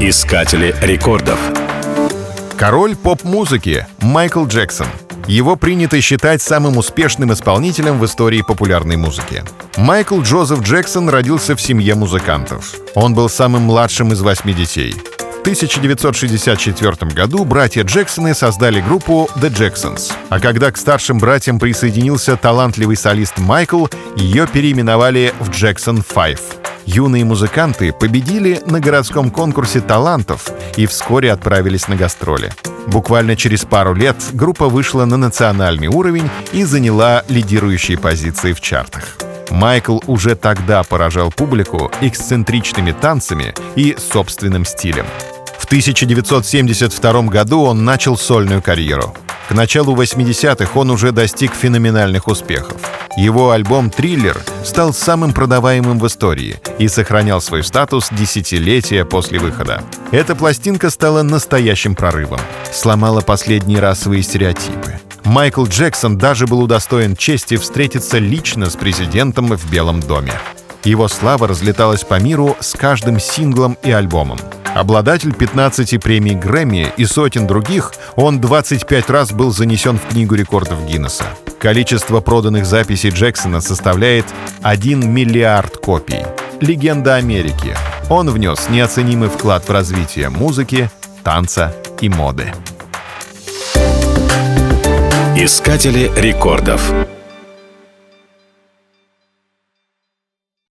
Искатели рекордов. Король поп-музыки Майкл Джексон. Его принято считать самым успешным исполнителем в истории популярной музыки. Майкл Джозеф Джексон родился в семье музыкантов. Он был самым младшим из восьми детей. В 1964 году братья Джексоны создали группу The Jacksons. А когда к старшим братьям присоединился талантливый солист Майкл, ее переименовали в Jackson Five. Юные музыканты победили на городском конкурсе талантов и вскоре отправились на гастроли. Буквально через пару лет группа вышла на национальный уровень и заняла лидирующие позиции в чартах. Майкл уже тогда поражал публику эксцентричными танцами и собственным стилем. В 1972 году он начал сольную карьеру. К началу 80-х он уже достиг феноменальных успехов. Его альбом «Триллер» стал самым продаваемым в истории и сохранял свой статус десятилетия после выхода. Эта пластинка стала настоящим прорывом, сломала последние расовые стереотипы. Майкл Джексон даже был удостоен чести встретиться лично с президентом в Белом доме. Его слава разлеталась по миру с каждым синглом и альбомом. Обладатель 15 премий Грэмми и сотен других, он 25 раз был занесен в Книгу рекордов Гиннесса. Количество проданных записей Джексона составляет 1 миллиард копий. Легенда Америки. Он внес неоценимый вклад в развитие музыки, танца и моды. Искатели рекордов.